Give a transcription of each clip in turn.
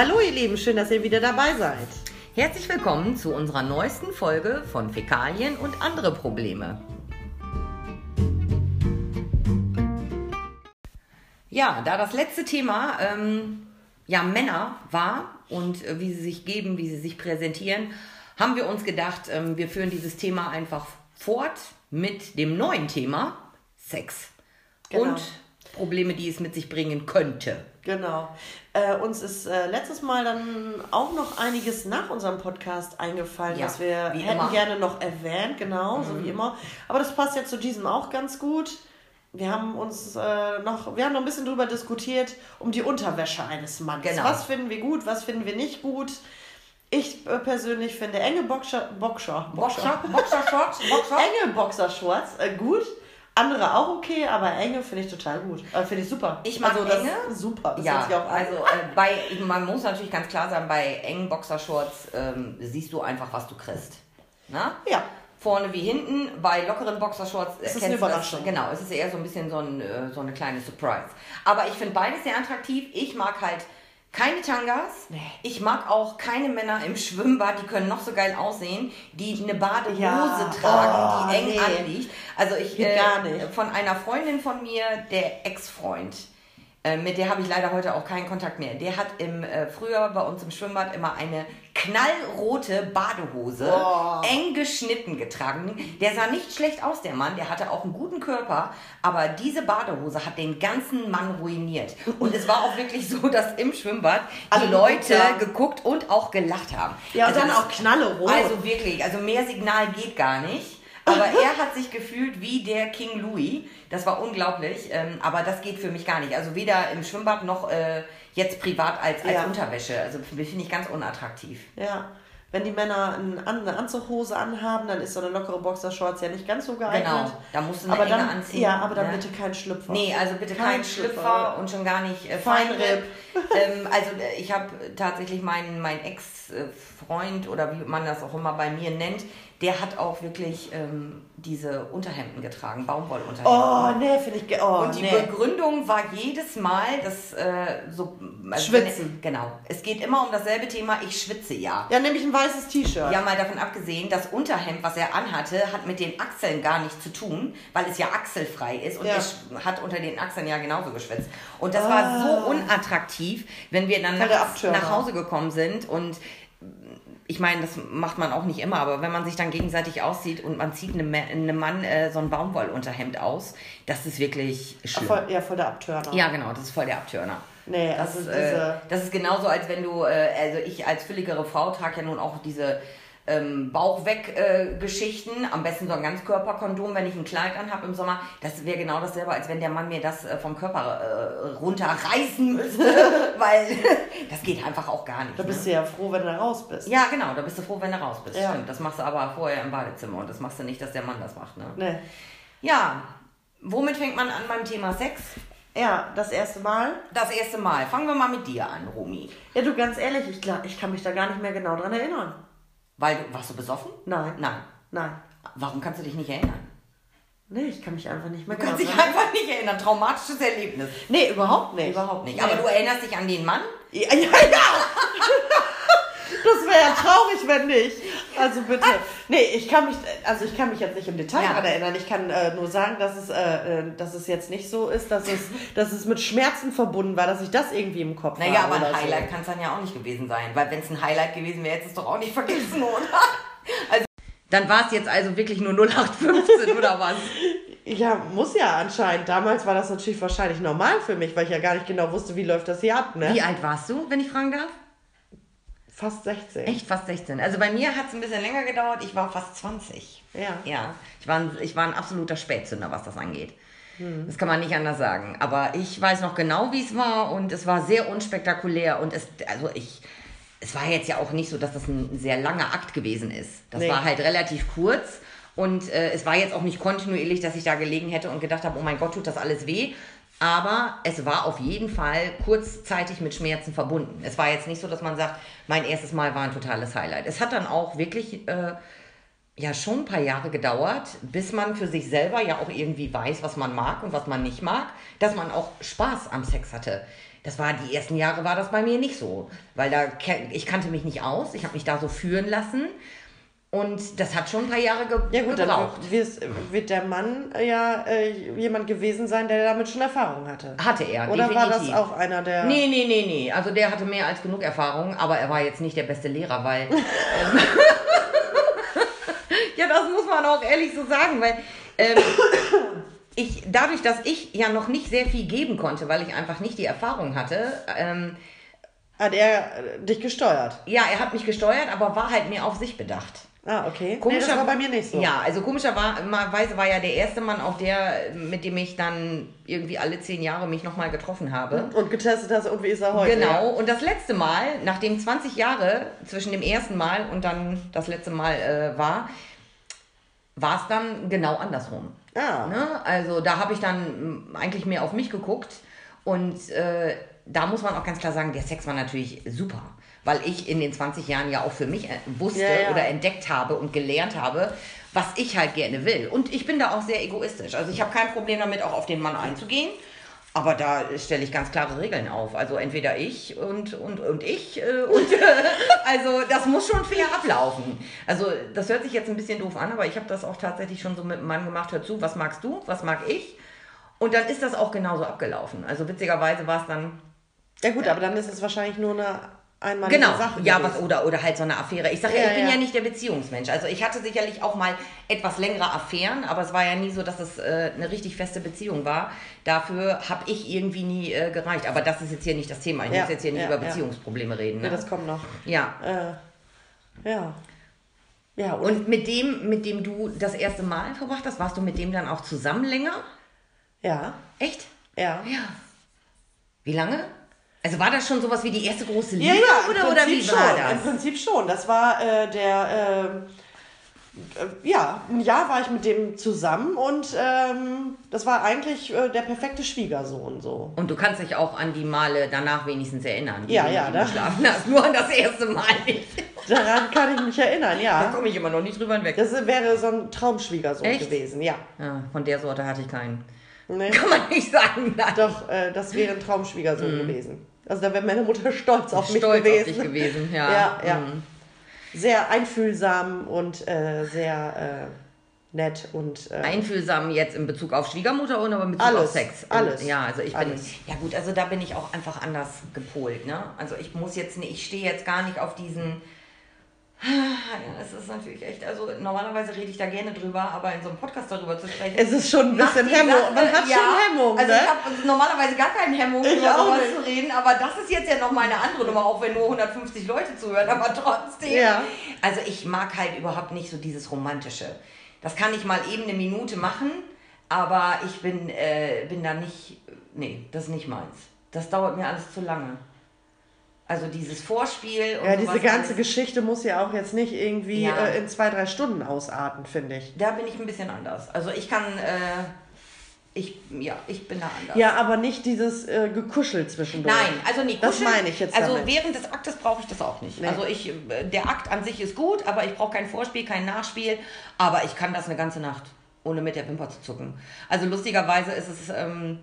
Hallo ihr Lieben, schön, dass ihr wieder dabei seid. Herzlich willkommen zu unserer neuesten Folge von Fäkalien und andere Probleme. Ja, da das letzte Thema ähm, ja Männer war und äh, wie sie sich geben, wie sie sich präsentieren, haben wir uns gedacht, ähm, wir führen dieses Thema einfach fort mit dem neuen Thema Sex Genau. und Probleme, die es mit sich bringen könnte. Genau. Äh, uns ist äh, letztes Mal dann auch noch einiges nach unserem Podcast eingefallen, Ja, was wir hätten immer. Mhm. gerne noch erwähnt, genau, so wie immer. Aber das passt ja zu diesem auch ganz gut. Wir haben uns äh, noch, wir haben noch ein bisschen drüber diskutiert, um die Unterwäsche eines Mannes. Genau. Was finden wir gut, was finden wir nicht gut? Ich äh, persönlich finde enge Boxer, Boxer, Boxer, Boxershorts, Boxer. enge Boxershorts äh, gut. Andere auch okay, aber enge finde ich total gut. Äh, finde ich super. Ich mag also, enge. Super. Das ja, also äh, bei, man muss natürlich ganz klar sagen, bei engen Boxershorts ähm, siehst du einfach, was du kriegst. Na? Ja. Vorne wie hinten, bei lockeren Boxershorts äh, Es ist kennst eine du das- Überraschung. Genau, es ist eher so ein bisschen so, ein, äh, so eine kleine Surprise. Aber ich finde beides sehr attraktiv. Ich mag halt keine Tangas. Nee. Ich mag auch keine Männer im Schwimmbad, die können noch so geil aussehen, die eine Badehose Ja. tragen, Oh, die eng nee. anliegt. Also ich äh, gar nicht. von einer Freundin von mir, der Ex-Freund, mit der habe ich leider heute auch keinen Kontakt mehr. Der hat im äh, früher bei uns im Schwimmbad immer eine knallrote Badehose, Boah. eng geschnitten getragen. Der sah nicht schlecht aus, der Mann. Der hatte auch einen guten Körper, aber diese Badehose hat den ganzen Mann ruiniert. Und es war auch wirklich so, dass im Schwimmbad die Alle geguckt Leute haben. geguckt und auch gelacht haben. Ja, und Also dann auch knallerot. Also wirklich, also mehr Signal geht gar nicht. Aber er hat sich gefühlt wie der King Louis. Das war unglaublich. Ähm, aber das geht für mich gar nicht. Also weder im Schwimmbad noch äh, jetzt privat als, als Ja. Unterwäsche. Also finde ich ganz unattraktiv. ja. Wenn die Männer eine Anzughose anhaben, dann ist so eine lockere Boxershorts ja nicht ganz so geeignet. Genau, da musst du eine aber dann, anziehen. Ja, aber dann ne? bitte kein Schlüpfer. Nee, also bitte kein, Schlüpfer, und schon gar nicht äh, Feinripp. Ähm, also äh, ich habe tatsächlich meinen mein Ex-Freund oder wie man das auch immer bei mir nennt, der hat auch wirklich ähm, diese Unterhemden getragen, Baumwollunterhemden. Oh, nee, finde ich. Oh, Und die nee. Begründung war jedes Mal, dass äh, so also Schwitzen. Wenn, genau. Es geht immer um dasselbe Thema. Ich schwitze ja. Ja, nämlich ein weißes T-Shirt. Ja, mal davon abgesehen, das Unterhemd, was er anhatte, hat mit den Achseln gar nichts zu tun, weil es ja achselfrei ist und Ja. er hat unter den Achseln ja genauso geschwitzt. Und das Ah. war so unattraktiv, wenn wir dann nachts nach Hause gekommen sind und ich meine, das macht man auch nicht immer, aber wenn man sich dann gegenseitig aussieht und man zieht einem, einem Mann äh, so ein Baumwollunterhemd aus, das ist wirklich schlimm. voll, ja, voll der Abtörner. Ja, genau, das ist voll der Abtörner. Nee, Das, also äh, diese. das ist genauso, als wenn du, äh, also ich als fülligere Frau trage ja nun auch diese ähm, Bauchweg-Geschichten, am besten so ein Ganzkörperkondom, wenn ich ein Kleid anhab im Sommer. Das wäre genau dasselbe, als wenn der Mann mir das äh, vom Körper äh, runterreißen müsste, weil das geht einfach auch gar nicht. da ne? bist du ja froh, wenn du raus bist. Ja, genau, da bist du froh, wenn du raus bist. Ja. Stimmt, das machst du aber vorher im Badezimmer und das machst du nicht, dass der Mann das macht. Ne? Nee. Ja, womit fängt man an beim Thema Sex? Ja, das erste Mal. Das erste Mal. Fangen wir mal mit dir an, Romy. Ja, du, ganz ehrlich, ich, ich kann mich da gar nicht mehr genau dran erinnern. Weil du, warst du besoffen? Nein. Nein. Nein. Warum kannst du dich nicht erinnern? Nee, ich kann mich einfach nicht mehr Du kannst genau dich einfach nicht erinnern. Traumatisches Erlebnis. Nee, überhaupt nicht. Überhaupt nicht. Nee. Aber du erinnerst dich an den Mann? Ja, ja, ja. Das wäre ja traurig, wenn nicht. Also bitte. Nee, ich kann mich, also ich kann mich jetzt nicht im Detail Ja. daran erinnern. Ich kann äh, nur sagen, dass es, äh, äh, dass es jetzt nicht so ist, dass es, dass es mit Schmerzen verbunden war, dass ich das irgendwie im Kopf Naja, habe. aber ein Highlight So. kann es dann ja auch nicht gewesen sein. Weil wenn es ein Highlight gewesen wäre, hättest du es doch auch nicht vergessen, oder? Also, dann war es jetzt also wirklich nur 0815 oder was? Ja, muss ja anscheinend. Damals war das natürlich wahrscheinlich normal für mich, weil ich ja gar nicht genau wusste, wie läuft das hier ab, ne? Wie alt warst du, wenn ich fragen darf? Fast 16. Echt fast 16. Also bei mir hat es ein bisschen länger gedauert. Ich war fast 20. Ja. Ja, ich war, ein, ich war ein absoluter Spätzünder, was das angeht. Das kann man nicht anders sagen. Aber ich weiß noch genau, wie es war und es war sehr unspektakulär und es, also ich, es war jetzt ja auch nicht so, dass das ein sehr langer Akt gewesen ist. Das Nee. war halt relativ kurz und äh, es war jetzt auch nicht kontinuierlich, dass ich da gelegen hätte und gedacht habe, oh mein Gott, tut das alles weh. Aber es war auf jeden Fall kurzzeitig mit Schmerzen verbunden. Es war jetzt nicht so, dass man sagt, mein erstes Mal war ein totales Highlight. Es hat dann auch wirklich äh, ja schon ein paar Jahre gedauert, bis man für sich selber ja auch irgendwie weiß, was man mag und was man nicht mag, dass man auch Spaß am Sex hatte. Das war die ersten Jahre war das bei mir nicht so, weil da ich kannte mich nicht aus, ich habe mich da so führen lassen und das hat schon ein paar Jahre ge Ja gut, gebraucht. dann wird, der Mann äh, ja äh, jemand gewesen sein, der damit schon Erfahrung hatte. Hatte er, Oder war das definitiv. auch einer der... Nee, nee, nee, nee. Also der hatte mehr als genug Erfahrung, aber er war jetzt nicht der beste Lehrer, weil. ähm, ja, das muss man auch ehrlich so sagen, weil ähm, ich, dadurch, dass ich ja noch nicht sehr viel geben konnte, weil ich einfach nicht die Erfahrung hatte, ähm, Hat er äh, dich gesteuert? ja, er hat mich gesteuert, aber war halt mehr auf sich bedacht. Ah, okay. nee, das war bei mir nicht so. Ja, also komischerweise war ja der erste Mann auch der, mit dem ich dann irgendwie alle zehn Jahre mich nochmal getroffen habe. Und getestet hast, und wie ist er heute? Genau, und das letzte Mal, nachdem 20 Jahre zwischen dem ersten Mal und dann das letzte Mal äh, war, war es dann genau andersrum. Ah. Ne? Also da habe ich dann eigentlich mehr auf mich geguckt und äh, da muss man auch ganz klar sagen, der Sex war natürlich super, weil ich in den 20 Jahren ja auch für mich äh, wusste Ja, ja. oder entdeckt habe und gelernt habe, was ich halt gerne will. Und ich bin da auch sehr egoistisch. Also ich habe kein Problem damit, auch auf den Mann einzugehen. Aber da stelle ich ganz klare Regeln auf. Also entweder ich und, und, und ich. Äh, und, äh, also das muss schon fair ablaufen. Also das hört sich jetzt ein bisschen doof an, aber ich habe das auch tatsächlich schon so mit einem Mann gemacht. Hör zu, was magst du, was mag ich? Und dann ist das auch genauso abgelaufen. Also witzigerweise war es dann Ja gut, aber dann ist es wahrscheinlich nur eine einmalige Genau, Sache ja, gewesen. was oder oder halt so eine Affäre. Ich sage ja, Ja, ich bin ja. ja. nicht der Beziehungsmensch. Also ich hatte sicherlich auch mal etwas längere Affären, aber es war ja nie so, dass es äh, eine richtig feste Beziehung war. Dafür habe ich irgendwie nie äh, gereicht. Aber das ist jetzt hier nicht das Thema. Ich Ja, muss jetzt hier nicht ja, über ja. Beziehungsprobleme reden. Ne? das kommt noch. Ja. Äh, ja. Ja, und, Und mit dem, mit dem du das erste Mal verbracht hast, warst du mit dem dann auch zusammen länger? ja, Echt? ja. Ja. Wie lange? Also war das schon sowas wie die erste große Liebe Ja, ja, im oder, oder wie Prinzip war schon. Im das? Prinzip schon. Das war äh, der, äh, äh, ja, ein Jahr war ich mit dem zusammen und ähm, das war eigentlich äh, der perfekte Schwiegersohn so. Und du kannst dich auch an die Male danach wenigstens erinnern, Ja, ja, da- geschlafen hast. Nur an das erste Mal nicht. Daran kann ich mich erinnern, Da ja. komme ich immer noch nicht drüber hinweg. Das wäre so ein Traumschwiegersohn Echt? gewesen, ja. Ja, von der Sorte hatte ich keinen. Ne? Kann man nicht sagen. Nein. Doch, äh, das wäre ein Traumschwiegersohn gewesen. Also da wäre meine Mutter stolz auf mich Mhm. Stolz gewesen. auf dich gewesen, ja. Ja, ja. Mhm. Sehr einfühlsam und äh, sehr äh, nett und äh, Einfühlsam jetzt in Bezug auf Schwiegermutter und aber in Bezug Alles, auf Sex. alles, Ja, also ich alles. bin, ja gut, also da bin ich auch einfach anders gepolt, ne? Also ich muss jetzt nicht, ich stehe jetzt gar nicht auf diesen, ja, es ist natürlich echt, also normalerweise rede ich da gerne drüber, aber in so einem Podcast darüber zu sprechen. es ist schon ein bisschen Hemmung. Sache- Man hat ja, schon Hemmung, Also ne? ich habe normalerweise gar keine Hemmung, Ich über auch sowas nicht. zu reden, aber das ist jetzt ja nochmal eine andere Nummer, auch wenn nur 150 Leute zuhören, aber trotzdem. Ja. Also ich mag halt überhaupt nicht so dieses Romantische. Das kann ich mal eben eine Minute machen, aber ich bin, äh, bin da nicht, nee, das ist nicht meins. Das dauert mir alles zu lange. Also dieses Vorspiel und Ja, diese ganze alles, Geschichte muss ja auch jetzt nicht irgendwie Ja. äh, in zwei, drei Stunden ausarten, finde ich. Da bin ich ein bisschen anders. Also ich kann, äh, ich, ja, ich bin da anders. Ja, aber nicht dieses äh, Gekuschel zwischendurch. Nein, also nicht Das meine ich jetzt Also damit. während des Aktes brauche ich das auch nicht. Nee. Also ich, äh, der Akt an sich ist gut, aber ich brauche kein Vorspiel, kein Nachspiel. Aber ich kann das eine ganze Nacht, ohne mit der Wimper zu zucken. Also lustigerweise ist es, ähm,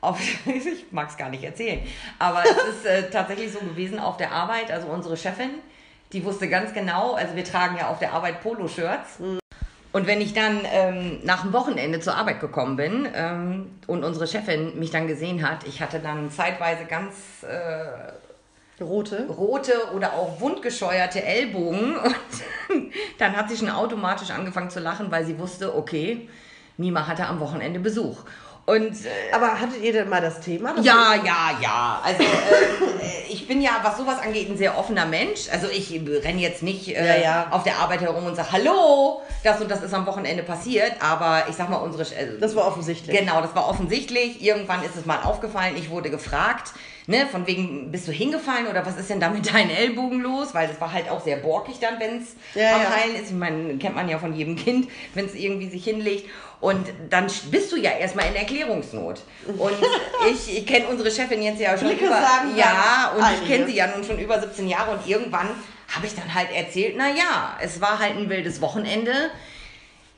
auf, ich mag es gar nicht erzählen, aber es ist äh, tatsächlich so gewesen auf der Arbeit. Also unsere Chefin, die wusste ganz genau, also wir tragen ja auf der Arbeit Poloshirts. Und wenn ich dann ähm, nach dem Wochenende zur Arbeit gekommen bin ähm, und unsere Chefin mich dann gesehen hat, ich hatte dann zeitweise ganz äh, Rote. rote oder auch wundgescheuerte Ellbogen und dann hat sie schon automatisch angefangen zu lachen, weil sie wusste, okay, Mima hatte am Wochenende Besuch. Und äh, Aber hattet ihr denn mal das Thema? dass ja, ja, ja. Also ähm, äh, ich bin ja, was sowas angeht, ein sehr offener Mensch. Also ich renne jetzt nicht äh, Ja, ja. auf der Arbeit herum und sage, hallo, das und das ist am Wochenende passiert. Aber ich sag mal, unsere... Äh, Das war offensichtlich. Genau, das war offensichtlich. Irgendwann ist es mal aufgefallen. Ich wurde gefragt, ne, von wegen, bist du hingefallen oder was ist denn da mit deinen Ellbogen los? Weil das war halt auch sehr borkig dann, wenn es Ja, am. Heilen ist. Ich meine, kennt man ja von jedem Kind, wenn es irgendwie sich hinlegt. Und dann bist du ja erstmal in Erklärungsnot. Und ich, ich kenne unsere Chefin jetzt ja schon Blicke über... sagen Ja, und ich einiges. kenne sie ja nun schon über 17 Jahre und irgendwann habe ich dann halt erzählt, na ja, es war halt ein wildes Wochenende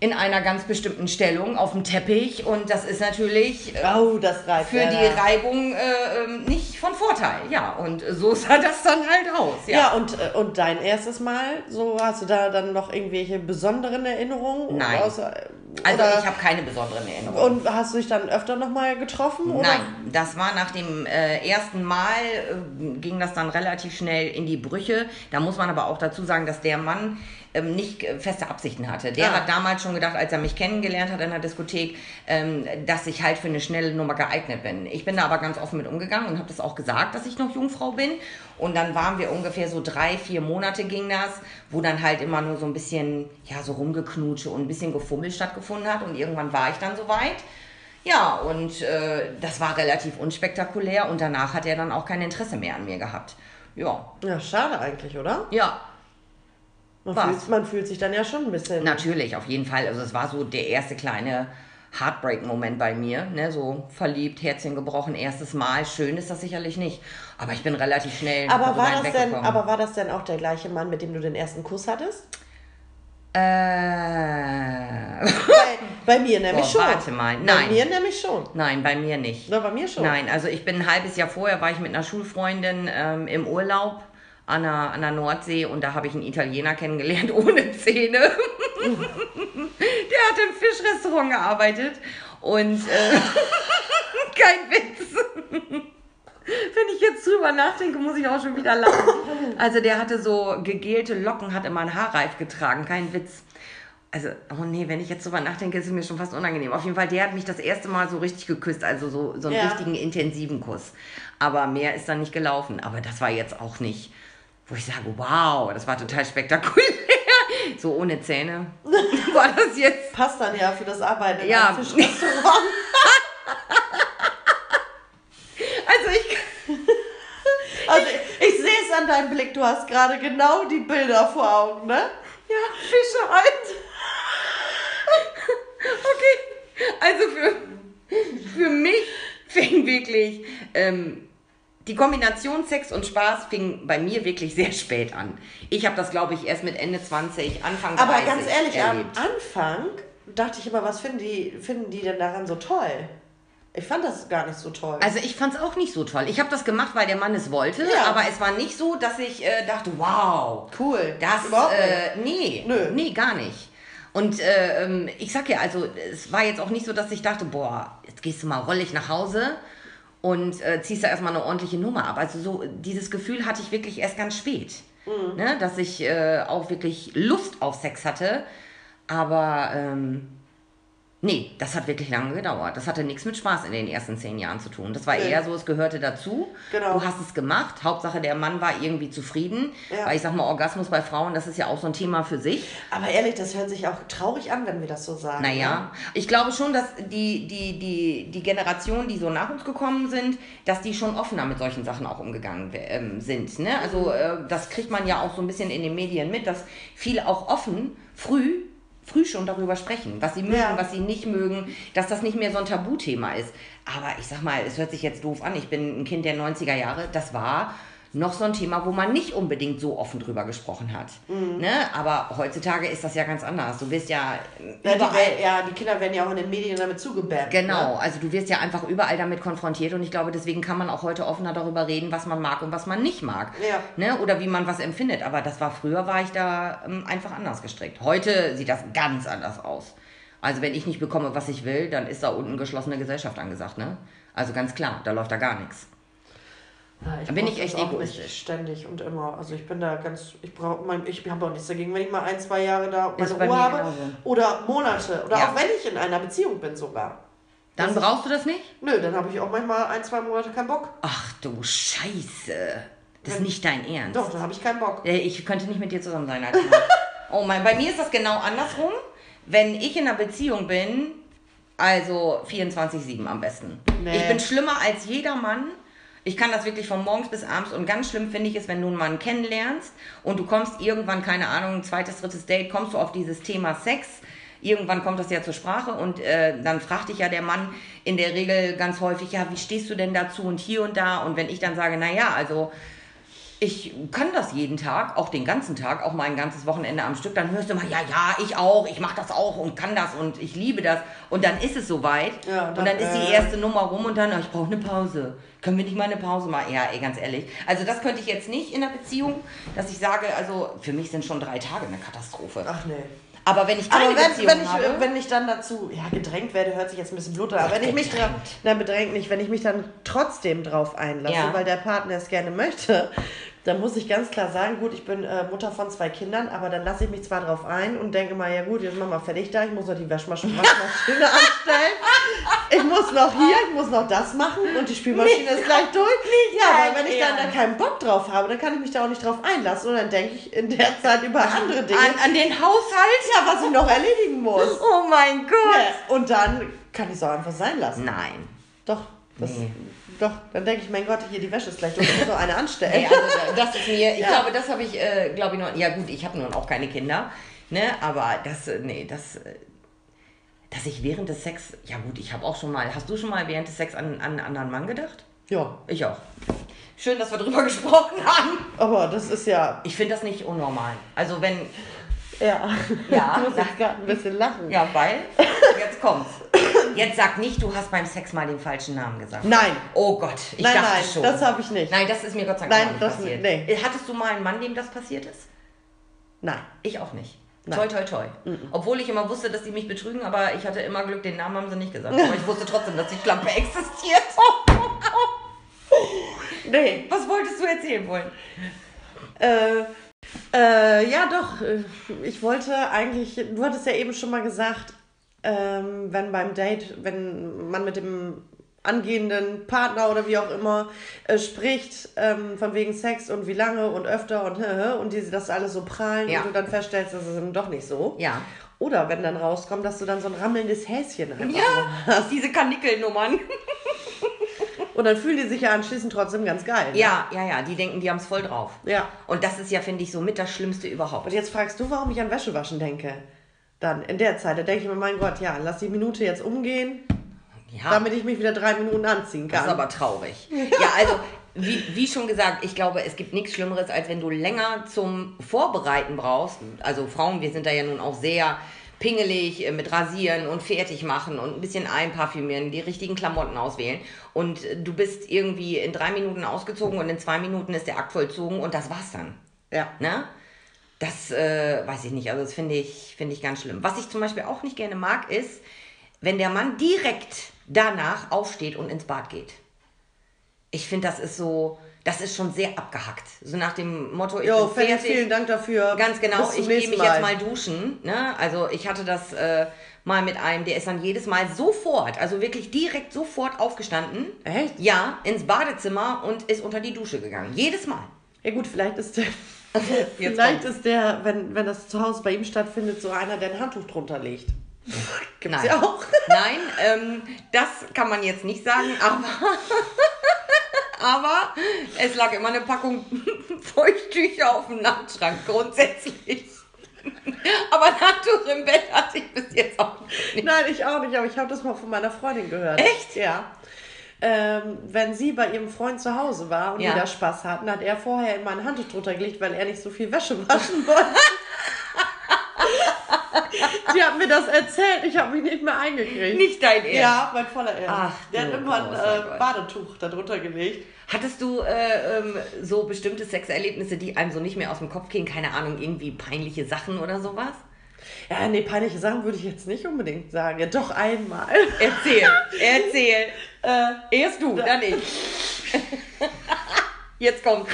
in einer ganz bestimmten Stellung auf dem Teppich und das ist natürlich äh, Oh, das für ja, die. Reibung äh, ähm, nicht von Vorteil. Ja, und so sah das dann halt aus. Ja, Ja, und, äh, und dein erstes Mal, so hast du da dann noch irgendwelche besonderen Erinnerungen? Nein. Außer, also oder, ich habe keine besonderen Erinnerungen. Und hast du dich dann öfter nochmal getroffen? Oder? Nein, das war nach dem äh, ersten Mal, äh, ging das dann relativ schnell in die Brüche. Da muss man aber auch dazu sagen, dass der Mann ähm, nicht äh, feste Absichten hatte. Der Ah. hat damals schon gedacht, als er mich kennengelernt hat in der Diskothek, ähm, dass ich halt für eine schnelle Nummer geeignet bin. Ich bin da aber ganz offen mit umgegangen und habe das auch gesagt, dass ich noch Jungfrau bin. Und dann waren wir ungefähr so drei, vier Monate ging das, wo dann halt immer nur so ein bisschen, ja, so rumgeknutsche und ein bisschen Gefummel stattgefunden hat. Und irgendwann war ich dann soweit. Ja, und äh, das war relativ unspektakulär und danach hat er dann auch kein Interesse mehr an mir gehabt. Ja, Ja, schade eigentlich, oder? ja, Man, fühlt, man fühlt sich dann ja schon ein bisschen. natürlich, auf jeden Fall. Also es war so der erste kleine Heartbreak-Moment bei mir, ne? so verliebt, Herzchen gebrochen, erstes Mal. Schön ist das sicherlich nicht, aber ich bin relativ schnell aber, war das denn, aber war das denn auch der gleiche Mann, mit dem du den ersten Kuss hattest? Äh, bei, bei mir nämlich Boah, schon. warte mal. Bei Nein. mir nämlich schon. nein, bei mir nicht. Na, bei mir schon. Nein, also ich bin ein halbes Jahr vorher, war ich mit einer Schulfreundin ähm, im Urlaub an der, an der Nordsee und da habe ich einen Italiener kennengelernt ohne Zähne. Der hat im Fischrestaurant gearbeitet und äh, kein Witz. Wenn ich jetzt drüber nachdenke, muss ich auch schon wieder lachen. Also der hatte so gegelte Locken, hat immer einen Haarreif getragen, kein Witz. Also, oh nee, wenn ich jetzt drüber nachdenke, ist es mir schon fast unangenehm. Auf jeden Fall, der hat mich das erste Mal so richtig geküsst, also so, so einen Ja. richtigen intensiven Kuss. Aber mehr ist dann nicht gelaufen. Aber das war jetzt auch nicht, wo ich sage, wow, das war total spektakulär. So ohne Zähne. War das jetzt? Passt dann ja für das Arbeiten Ja. einem Fischrestaurant. Also ich. Also ich, ich sehe es an deinem Blick, du hast gerade genau die Bilder vor Augen, ne? Ja, Fische halt. Okay. Also für, für mich fing wirklich ähm, die Kombination Sex und Spaß fing bei mir wirklich sehr spät an. Ich habe das, glaube ich, erst mit Ende 20, Anfang 30 Aber ganz ehrlich, erlebt. am Anfang dachte ich immer, was finden die, finden die denn daran so toll? Ich fand das gar nicht so toll. Also ich fand es auch nicht so toll. Ich habe das gemacht, weil der Mann es wollte, Ja. aber es war nicht so, dass ich äh, dachte, wow, cool. Das, überhaupt äh, nee, Nö. nee, gar nicht. Und äh, ähm, ich sag ja, also es war jetzt auch nicht so, dass ich dachte, boah, jetzt gehst du mal rollig nach Hause und äh, ziehst da erstmal eine ordentliche Nummer ab. Also so dieses Gefühl hatte ich wirklich erst ganz spät, Mhm. ne? dass ich äh, auch wirklich Lust auf Sex hatte. Aber ähm, nee, das hat wirklich lange gedauert. Das hatte nichts mit Spaß in den ersten zehn Jahren zu tun. Das war Nee. eher so, es gehörte dazu. Genau. Du hast es gemacht. Hauptsache, der Mann war irgendwie zufrieden. Ja. Weil ich sag mal, Orgasmus bei Frauen, das ist ja auch so ein Thema für sich. Aber ehrlich, das hört sich auch traurig an, wenn wir das so sagen. Naja, ich glaube schon, dass die, die, die, die Generationen, die so nach uns gekommen sind, dass die schon offener mit solchen Sachen auch umgegangen ähm, sind. Ne? Also äh, das kriegt man ja auch so ein bisschen in den Medien mit, dass viele auch offen, früh, früh schon darüber sprechen, was sie mögen, Ja. was sie nicht mögen, dass das nicht mehr so ein Tabuthema ist. Aber ich sag mal, es hört sich jetzt doof an, ich bin ein Kind der 90er Jahre, das war noch so ein Thema, wo man nicht unbedingt so offen drüber gesprochen hat. Mhm. Ne? Aber heutzutage ist das ja ganz anders. Du wirst ja Ja die, überall ja, die Kinder werden ja auch in den Medien damit zugebärt. Genau, Ne? also du wirst ja einfach überall damit konfrontiert und ich glaube, deswegen kann man auch heute offener darüber reden, was man mag und was man nicht mag. Ja. Ne? Oder wie man was empfindet. Aber das war früher, war ich da ähm, einfach anders gestrickt. Heute sieht das ganz anders aus. Also wenn ich nicht bekomme, was ich will, dann ist da unten geschlossene Gesellschaft angesagt. Ne? Also ganz klar, da läuft da gar nichts. Ja, Da bin ich echt egoistisch. Ständig und immer. Also ich bin da ganz, ich brauche mein, ich habe auch nichts dagegen, wenn ich mal ein, zwei Jahre da meine Ruhe habe. genauso. Oder Monate. Oder Ja. auch wenn ich in einer Beziehung bin sogar. Dann Das brauchst du das nicht? Nö, dann habe ich auch manchmal ein, zwei Monate keinen Bock. Ach du Scheiße. Das ist Wenn- nicht dein Ernst. Doch, dann habe ich keinen Bock. Äh, Ich könnte nicht mit dir zusammen sein Mann. oh mein, bei mir ist das genau andersrum. Wenn ich in einer Beziehung bin, also 24-7 am besten. Nee. Ich bin schlimmer als jeder Mann. Ich kann das wirklich von morgens bis abends und ganz schlimm finde ich es, wenn du einen Mann kennenlernst und du kommst irgendwann, keine Ahnung, ein zweites, drittes Date, kommst du auf dieses Thema Sex. Irgendwann kommt das ja zur Sprache und äh, dann fragt dich ja der Mann in der Regel ganz häufig, ja, wie stehst du denn dazu und hier und da? Und wenn ich dann sage, naja, also ich kann das jeden Tag, auch den ganzen Tag, auch mal ein ganzes Wochenende am Stück. Dann hörst du mal, ja, ja, ich auch, ich mache das auch und kann das und ich liebe das. Und dann ist es soweit. Ja, und dann, dann, ist die äh, erste Nummer rum und dann, ah, ich brauche eine Pause. Können wir nicht mal eine Pause machen? Ja, ey, ganz ehrlich. Also das könnte ich jetzt nicht in der Beziehung, dass ich sage, also für mich sind schon drei Tage eine Katastrophe. Ach nee. Aber wenn ich keine Aber wenn, Beziehung wenn, ich, habe, wenn ich dann dazu, ja, gedrängt werde, hört sich jetzt ein bisschen blutig an. Aber wenn ich mich drauf, na, bedrängt nicht, wenn ich mich dann trotzdem drauf einlasse, Ja. weil der Partner es gerne möchte, dann muss ich ganz klar sagen, gut, ich bin äh, Mutter von zwei Kindern, aber dann lasse ich mich zwar drauf ein und denke mal, ja gut, jetzt machen wir fertig da, ich muss noch die Waschmaschine, anstellen, ich muss noch hier, ich muss noch das machen und die Spülmaschine ist gleich durch. ja, weil wenn ich dann da Ernst. keinen Bock drauf habe, dann kann ich mich da auch nicht drauf einlassen und dann denke ich in der Zeit über andere Dinge, an, an den Haushalt. ja, was ich noch erledigen muss. Oh mein Gott. Ja, und dann kann ich es auch einfach sein lassen. Nein. Doch, das, Nee. Doch, dann denke ich, mein Gott, hier die Wäsche ist gleich durch, ich muss noch eine anstellen. Nee, also das ist mir, ich Ja. glaube, das habe ich, äh, glaube ich, noch, ja gut, ich habe nun auch keine Kinder, ne, aber das, äh, nee, das, äh, dass ich während des Sex, ja gut, ich habe auch schon mal, hast du schon mal während des Sex an, an einen anderen Mann gedacht? Ja, Ich auch. Schön, dass wir drüber gesprochen haben. aber das ist ja, Ich finde das nicht unnormal. Also wenn, ja, Ja, ich muss jetzt gerade ein bisschen lachen. ja, weil, jetzt kommt's. Jetzt sag nicht, du hast beim Sex mal den falschen Namen gesagt. Nein, Oh Gott, ich nein, dachte nein, schon. das habe ich nicht. Nein, das ist mir Gott sei Dank Nein, nicht das- passiert. nee. Hattest du mal einen Mann, dem das passiert ist? Nein. Ich auch nicht. Nein. Toi, toi, toi. Obwohl ich immer wusste, dass die mich betrügen, aber ich hatte immer Glück, den Namen haben sie nicht gesagt. Aber ich wusste trotzdem, dass die Schlampe existiert. Nee. Was wolltest du erzählen wollen? Äh, äh, ja, doch. äh, Ich wollte eigentlich, du hattest ja eben schon mal gesagt, ähm, wenn beim Date, wenn man mit dem angehenden Partner oder wie auch immer äh, spricht, ähm, von wegen Sex und wie lange und öfter und und die das alles so prallen Ja. und du dann feststellst, das ist eben doch nicht so. Ja. Oder wenn dann rauskommt, dass du dann so ein rammelndes Häschen einfach Ja, hast. diese Kanickelnummern. Und dann fühlen die sich ja anschließend trotzdem ganz geil. ne? Ja, ja, ja, die denken, die haben es voll drauf. Ja. Und das ist ja, finde ich, so mit das Schlimmste überhaupt. Und jetzt fragst du, warum ich an Wäschewaschen denke. Dann in der Zeit, da denke ich mir, mein Gott, ja, lass die Minute jetzt umgehen, Ja. damit ich mich wieder drei Minuten anziehen Das kann. ist aber traurig. Ja, also, wie, wie schon gesagt, ich glaube, es gibt nichts Schlimmeres, als wenn du länger zum Vorbereiten brauchst. Also Frauen, wir sind da ja nun auch sehr pingelig äh, mit Rasieren und fertig machen und ein bisschen einparfümieren, die richtigen Klamotten auswählen. Und du bist irgendwie in drei Minuten ausgezogen und in zwei Minuten ist der Akt vollzogen und das war's dann. ja. Ne? Das äh, weiß ich nicht. Also das finde ich, finde ich ganz schlimm. Was ich zum Beispiel auch nicht gerne mag, ist, wenn der Mann direkt danach aufsteht und ins Bad geht. Ich finde, das ist so, das ist schon sehr abgehackt. So nach dem Motto, ich Jo, bin fertig. vielen Dank dafür. Ganz genau, ich gehe mich jetzt mal duschen. Ne? Also ich hatte das äh, mal mit einem, der ist dann jedes Mal sofort, also wirklich direkt sofort aufgestanden. Echt? Ja, ins Badezimmer und ist unter die Dusche gegangen. Jedes Mal. Ja gut, vielleicht ist der, Jetzt vielleicht kommt's. ist der, wenn, wenn das zu Hause bei ihm stattfindet, so einer, der ein Handtuch drunter legt. Gibt's Nein. ja auch. Nein, ähm, das kann man jetzt nicht sagen, aber, aber es lag immer eine Packung Feuchttücher auf dem Nachtschrank, grundsätzlich. Aber Handtuch im Bett hatte ich bis jetzt auch nicht. Nein, ich auch nicht, aber ich habe das mal von meiner Freundin gehört. Echt? Ja. Ähm, wenn sie bei ihrem Freund zu Hause war und Ja. die da Spaß hatten, hat er vorher immer ein Handtuch drunter gelegt, weil er nicht so viel Wäsche waschen wollte. die hat mir das erzählt, ich habe mich nicht mehr eingekriegt. Nicht dein Ernst. Ja, mein voller Ernst. Ach, der hat immer ein äh. Badetuch da drunter gelegt. Hattest du äh, ähm, so bestimmte Sexerlebnisse, die einem so nicht mehr aus dem Kopf gehen? Keine Ahnung, irgendwie peinliche Sachen oder sowas? Ja, nee, peinliche Sachen würde ich jetzt nicht unbedingt sagen. Ja, doch einmal. Erzähl, erzähl. Äh, Erst du, dann ich. Jetzt kommt.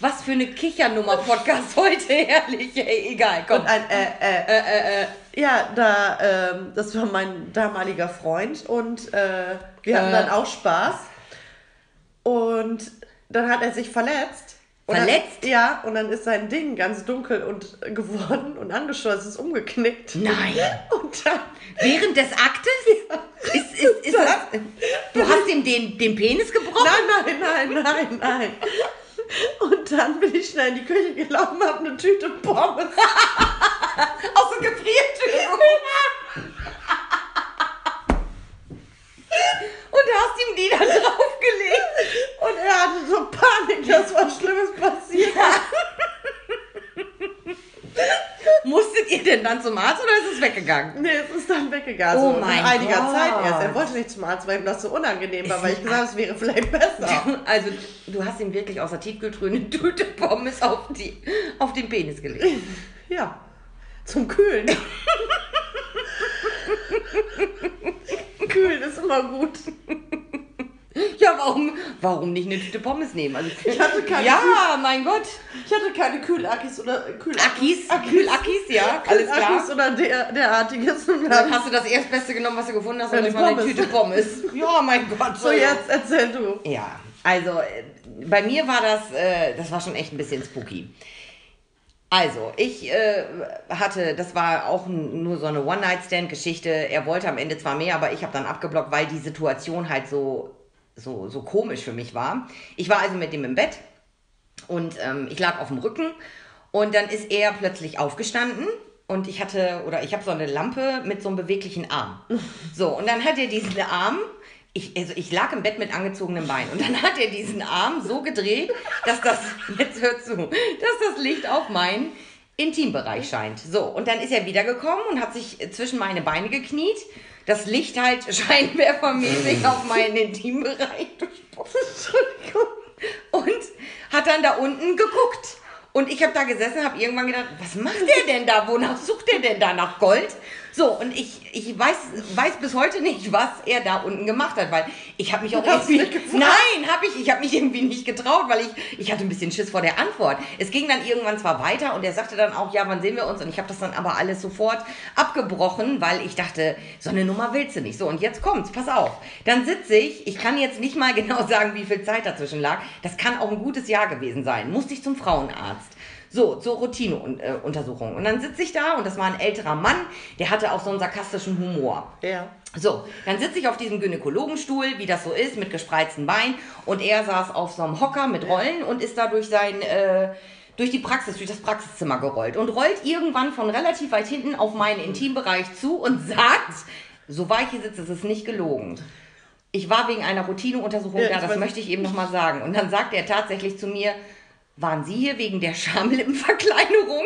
Was für eine Kichernummer-Podcast heute, herrlich. Ey, egal, komm. Und ein, äh, äh, Äh, äh, äh. Ja, da, ähm, das war mein damaliger Freund und äh, wir hatten Äh. dann auch Spaß. Und dann hat er sich verletzt. Und Verletzt? Dann, ja, und dann ist sein Ding ganz dunkel und geworden und angeschossen, ist umgeknickt. Nein. Und dann, Während des Aktes? Ist, ist, ist das, du hast ihm den, den Penis gebrochen? nein, nein, nein, nein, nein. Und dann bin ich schnell in die Küche gelaufen, hab eine Tüte Pommes. Aus der Gefriertür. Und hast ihm die da draufgelegt. Und er hatte so Panik dass was Schlimmes passiert. Musstet ihr denn dann zum Arzt oder ist es weggegangen? Nee, es ist dann weggegangen. Oh so mein nach einiger Gott. Zeit erst. Er wollte nicht zum Arzt, weil ihm das so unangenehm war, weil ich gesagt habe, es wäre vielleicht besser. Also, du hast ihm wirklich aus der Tiefkühltruhe eine Tüte Pommes auf, die, auf den Penis gelegt. Ja, zum Kühlen. Kühlen ist immer gut. Ja, warum, warum nicht eine Tüte Pommes nehmen? Also, Ich hatte keine ja, mein Gott. Ich hatte keine Kühlakis oder Kühlakis. Akis, ja, alles klar. Kühlakis oder der, derartiges. Und Dann hast du das Erstbeste genommen, was du gefunden hast, und das war eine. Tüte Pommes. Ja, mein Gott. so, jetzt erzähl du. Ja, also äh, bei mir war das, äh, das war schon echt ein bisschen spooky. Also, ich äh, hatte, das war auch nur so eine One-Night-Stand-Geschichte. Er wollte am Ende zwar mehr, aber ich habe dann abgeblockt, weil die Situation halt so, so, so komisch für mich war. Ich war also mit ihm im Bett und ähm, ich lag auf dem Rücken und dann ist er plötzlich aufgestanden und ich hatte, oder ich habe so eine Lampe mit so einem beweglichen Arm. So, und dann hat er diesen Arm, ich, also ich lag im Bett mit angezogenem Bein und dann hat er diesen Arm so gedreht, dass das, jetzt hör zu, dass das Licht auf meinen Intimbereich scheint. So, und dann ist er wiedergekommen und hat sich zwischen meine Beine gekniet. Das Licht halt scheinwerfermäßig auf meinen Intimbereich Entschuldigung. und hat dann da unten geguckt. Und ich habe da gesessen, habe irgendwann gedacht, was macht der denn da? Wonach sucht der denn da? Nach Gold? So, und ich, ich weiß, weiß bis heute nicht, was er da unten gemacht hat, weil ich habe mich auch irgendwie... Nein, habe ich. Ich habe mich irgendwie nicht getraut, weil ich, ich hatte ein bisschen Schiss vor der Antwort. Es ging dann irgendwann zwar weiter und er sagte dann auch, ja, wann sehen wir uns? Und ich habe das dann aber alles sofort abgebrochen, weil ich dachte, so eine Nummer willst du nicht. So, und jetzt kommt's, pass auf. Dann sitze ich, ich kann jetzt nicht mal genau sagen, wie viel Zeit dazwischen lag. Das kann auch ein gutes Jahr gewesen sein. Musste ich zum Frauenarzt. So, zur Routineuntersuchung. Und dann sitze ich da und das war ein älterer Mann, der hatte auch so einen sarkastischen Humor. Ja. So, dann sitze ich auf diesem Gynäkologenstuhl, wie das so ist, mit gespreizten Beinen. Und er saß auf so einem Hocker mit Rollen und ist da durch sein, äh, durch die Praxis, durch das Praxiszimmer gerollt. Und rollt irgendwann von relativ weit hinten auf meinen Intimbereich zu und sagt, so war ich hier sitze, es ist nicht gelogen. Ich war wegen einer Routineuntersuchung Ja, da, das möchte ich eben nochmal sagen. Und dann sagt er tatsächlich zu mir, waren Sie hier wegen der Schamlippenverkleinerung?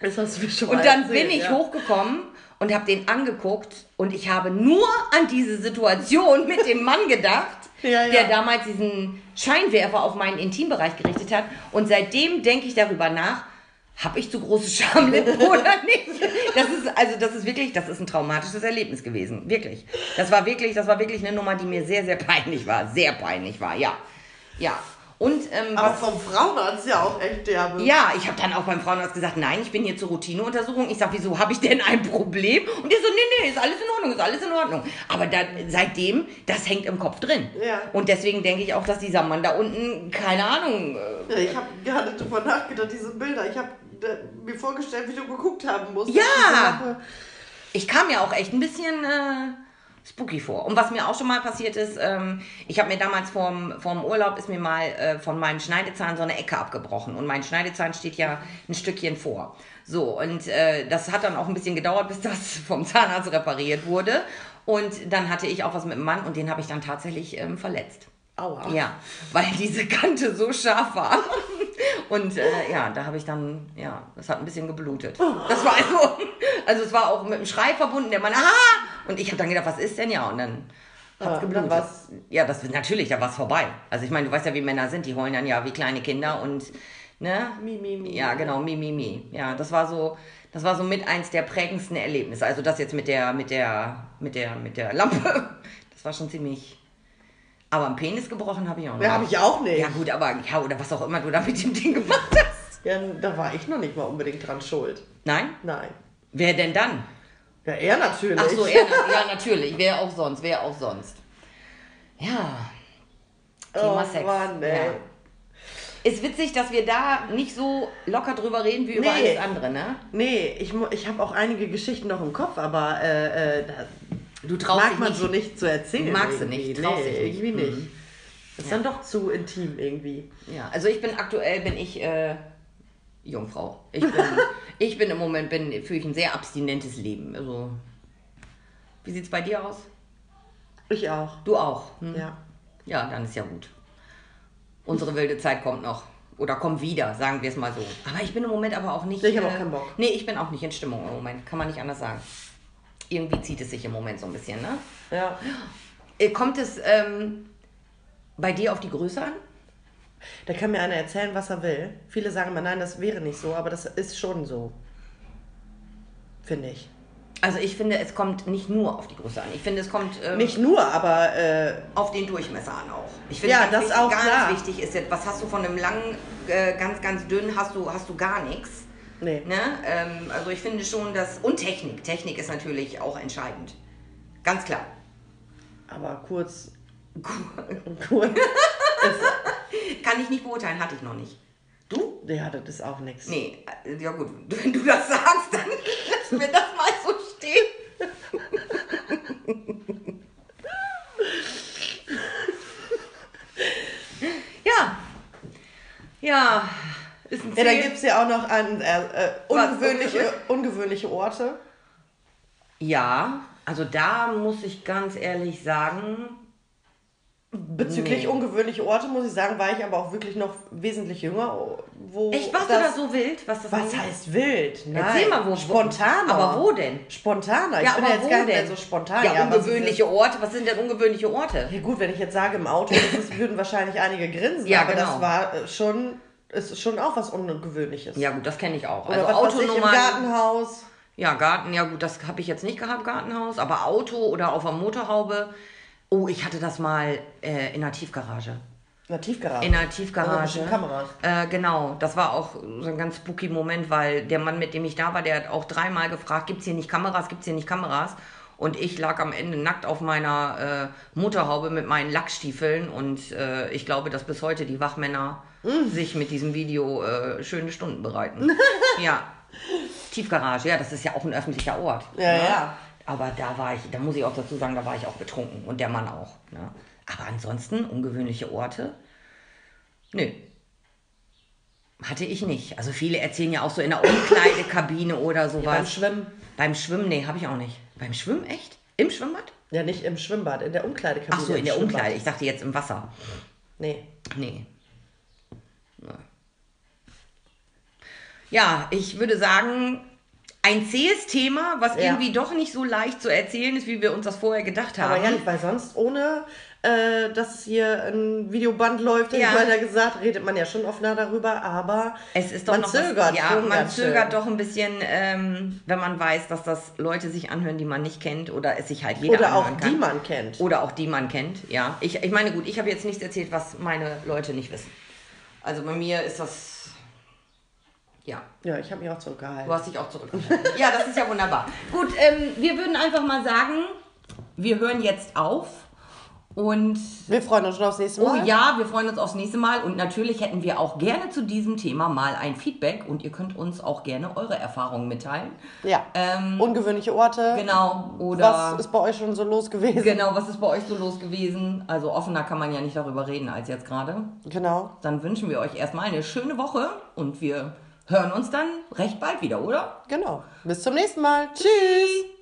Das hast du mir schon Und dann erzählt, bin ich ja. hochgekommen und habe den angeguckt und ich habe nur an diese Situation mit dem Mann gedacht, Ja, ja. der damals diesen Scheinwerfer auf meinen Intimbereich gerichtet hat. Und seitdem denke ich darüber nach, habe ich zu große Schamlippen oder nicht? Das ist also das ist wirklich, das ist ein traumatisches Erlebnis gewesen, wirklich. Das war wirklich, das war wirklich eine Nummer, die mir sehr sehr peinlich war, sehr peinlich war, ja, ja. Und ähm, Aber was vom Frauenarzt ja auch echt derbe. ja, ich habe dann auch beim Frauenarzt gesagt, nein, ich bin hier zur Routineuntersuchung. Ich sag, wieso habe ich denn ein Problem? Und der so, nee, nee, ist alles in Ordnung, ist alles in Ordnung. Aber dann, seitdem, das hängt im Kopf drin. Ja. Und deswegen denke ich auch, dass dieser Mann da unten, keine Ahnung, äh, Ja, ich habe gerade drüber nachgedacht, diese Bilder. Ich habe mir vorgestellt, wie du geguckt haben musst. Ja. Lampe. ich kam mir auch echt ein bisschen äh, spooky vor. Und was mir auch schon mal passiert ist, ähm, ich habe mir damals vorm, vorm Urlaub ist mir mal äh, von meinem Schneidezahn so eine Ecke abgebrochen. Und mein Schneidezahn steht ja ein Stückchen vor. So, und äh, das hat dann auch ein bisschen gedauert, bis das vom Zahnarzt repariert wurde. Und dann hatte ich auch was mit dem Mann und den habe ich dann tatsächlich ähm, verletzt. Aua. Ja, weil diese Kante so scharf war. Und äh, ja, da habe ich dann, ja, das hat ein bisschen geblutet. Das war also, also es war auch mit einem Schrei verbunden, der Mann, ah! Und ich habe dann gedacht, was ist denn ja? Und dann hat Ja, es geblutet. war's- ja, das natürlich, da war es vorbei. Also ich meine, du weißt ja, wie Männer sind, die heulen dann ja wie kleine Kinder und, ne? Mi, mi, mi. Ja, genau, mi, mi, mi. Ja, das war so, das war so mit eins der prägendsten Erlebnisse. Also das jetzt mit der, mit der, mit der, mit der Lampe, das war schon ziemlich. Aber einen Penis gebrochen habe ich auch noch. Ja, habe ich auch nicht. Ja gut, aber ja, oder was auch immer du da mit dem Ding gemacht hast. Ja, da war ich noch nicht mal unbedingt dran schuld. Nein? Nein. Wer denn dann? Ja, er natürlich. Ach so, er, ja natürlich. Wer auch sonst, wer auch sonst. Ja. Thema oh, Sex. Mann, ey. Ja. Ist witzig, dass wir da nicht so locker drüber reden wie über Nee. alles andere, ne? Nee, ich, ich habe auch einige Geschichten noch im Kopf, aber äh, äh, Du traust mag dich man nicht. so nicht zu erzählen. Magst du nicht, traust nee, dich nicht. irgendwie nicht. Mhm. Das ist dann doch zu intim irgendwie. Ja, also ich bin aktuell bin ich äh, Jungfrau. Ich bin, ich bin im Moment bin führe ich ein sehr abstinentes Leben. Also wie sieht's bei dir aus? Ich auch. Du auch. Hm? Ja. Ja, dann ist ja gut. Unsere wilde Zeit kommt noch. Oder kommt wieder, sagen wir es mal so. Aber ich bin im Moment aber auch nicht. Ich habe auch keinen Bock. Nee, ich bin auch nicht in Stimmung im Moment. Kann man nicht anders sagen. Irgendwie zieht es sich im Moment so ein bisschen, ne? Ja. Äh, Kommt es ähm, bei dir auf die Größe an? Da kann mir einer erzählen, was er will. Viele sagen immer, nein, das wäre nicht so, aber das ist schon so. Finde ich. Also ich finde, es kommt nicht nur auf die Größe an. Ich finde, es kommt ähm, Nicht nur, aber äh, auf den Durchmesser an auch. Ich finde, Ja, das wichtig, auch, ganz klar. wichtig ist jetzt, was hast du von einem langen, äh, ganz, ganz dünnen, hast du, hast du gar nichts. Nee. Ne? Ähm, also ich finde schon, dass. Und Technik. Technik ist natürlich auch entscheidend. Ganz klar. Aber kurz. kurz. Kann ich nicht beurteilen, hatte ich noch nicht. Du? ja, das ist auch nichts. Nee, äh, ja gut, wenn du das sagst, dann lass mir das mal so stehen. ja. Ja. Ist ein Ja, da Ziel. gibt es ja auch noch an, äh, äh, Was, ungewöhnliche, ungewöhnliche Orte. Ja, also da muss ich ganz ehrlich sagen, Bezüglich Nee. ungewöhnliche Orte, muss ich sagen, war ich aber auch wirklich noch wesentlich jünger. Wo echt, warst du da so wild? Was, das Was heißt wild? Nein. Erzähl mal, wo- Spontaner. aber wo denn? Spontaner. Ich Ja, bin aber jetzt wo gar nicht mehr denn? so spontan. Ja, was ungewöhnliche Orte. Was sind denn ungewöhnliche Orte? Ja gut, wenn ich jetzt sage im Auto, das würden wahrscheinlich einige grinsen, Ja, aber genau. das war äh, schon, ist schon auch was Ungewöhnliches. Ja gut, das kenne ich auch. Oder also was weiß ich, im. Gartenhaus. Ja, Garten, ja gut, das habe ich jetzt nicht gehabt, Gartenhaus, aber Auto oder auf der Motorhaube. Oh, ich hatte das mal äh, in der Tiefgarage. In der Tiefgarage. In der Also Tiefgarage. bestimmt Kameras. Äh, genau, das war auch so ein ganz spooky Moment, weil der Mann, mit dem ich da war, der hat auch dreimal gefragt, gibt's hier nicht Kameras, gibt's hier nicht Kameras? Und ich lag am Ende nackt auf meiner äh, Motorhaube mit meinen Lackstiefeln und äh, ich glaube, dass bis heute die Wachmänner Mm. sich mit diesem Video äh, schöne Stunden bereiten. ja. Tiefgarage, ja, das ist ja auch ein öffentlicher Ort. Ja, ne? ja. Aber da war ich, da muss ich auch dazu sagen, da war ich auch betrunken und der Mann auch. Ne? Aber ansonsten ungewöhnliche Orte. Nö. Hatte ich nicht. Also viele erzählen ja auch so in der Umkleidekabine oder sowas. Beim Schwimmen. Beim Schwimmen, nee, habe ich auch nicht. Beim Schwimmen echt? Im Schwimmbad? Ja, nicht im Schwimmbad, in der Umkleidekabine. Ach so, in der Schwimmbad. Umkleide. Ich dachte jetzt im Wasser. Nee. Nee. Nee. Ja, ich würde sagen, ein zähes Thema, was Ja. irgendwie doch nicht so leicht zu erzählen ist, wie wir uns das vorher gedacht haben. Aber ja, weil sonst ohne, äh, dass hier ein Videoband läuft, Ja. ich ja gesagt, redet man ja schon offener darüber, aber Es ist doch man noch zögert. was, ja, man zögert schön. doch ein bisschen, ähm, wenn man weiß, dass das Leute sich anhören, die man nicht kennt oder es sich halt jeder Oder auch anhören kann. die man kennt. Oder auch die man kennt, ja. Ich, ich meine, gut, ich habe jetzt nichts erzählt, was meine Leute nicht wissen. Also bei mir ist das, ja, Ja, ich habe mich auch zurückgehalten. du hast dich auch zurückgehalten. ja, das ist ja wunderbar. Gut, ähm, wir würden einfach mal sagen, wir hören jetzt auf und Wir freuen uns schon aufs nächste Oh Mal. ja, wir freuen uns aufs nächste Mal und natürlich hätten wir auch gerne zu diesem Thema mal ein Feedback und ihr könnt uns auch gerne eure Erfahrungen mitteilen. Ja. Ähm, Ungewöhnliche Orte. Genau, oder Was ist bei euch schon so los gewesen? genau, was ist bei euch so los gewesen? Also offener kann man ja nicht darüber reden als jetzt gerade. Genau. Dann wünschen wir euch erstmal eine schöne Woche und wir hören uns dann recht bald wieder, oder? Genau. Bis zum nächsten Mal. Tschüss.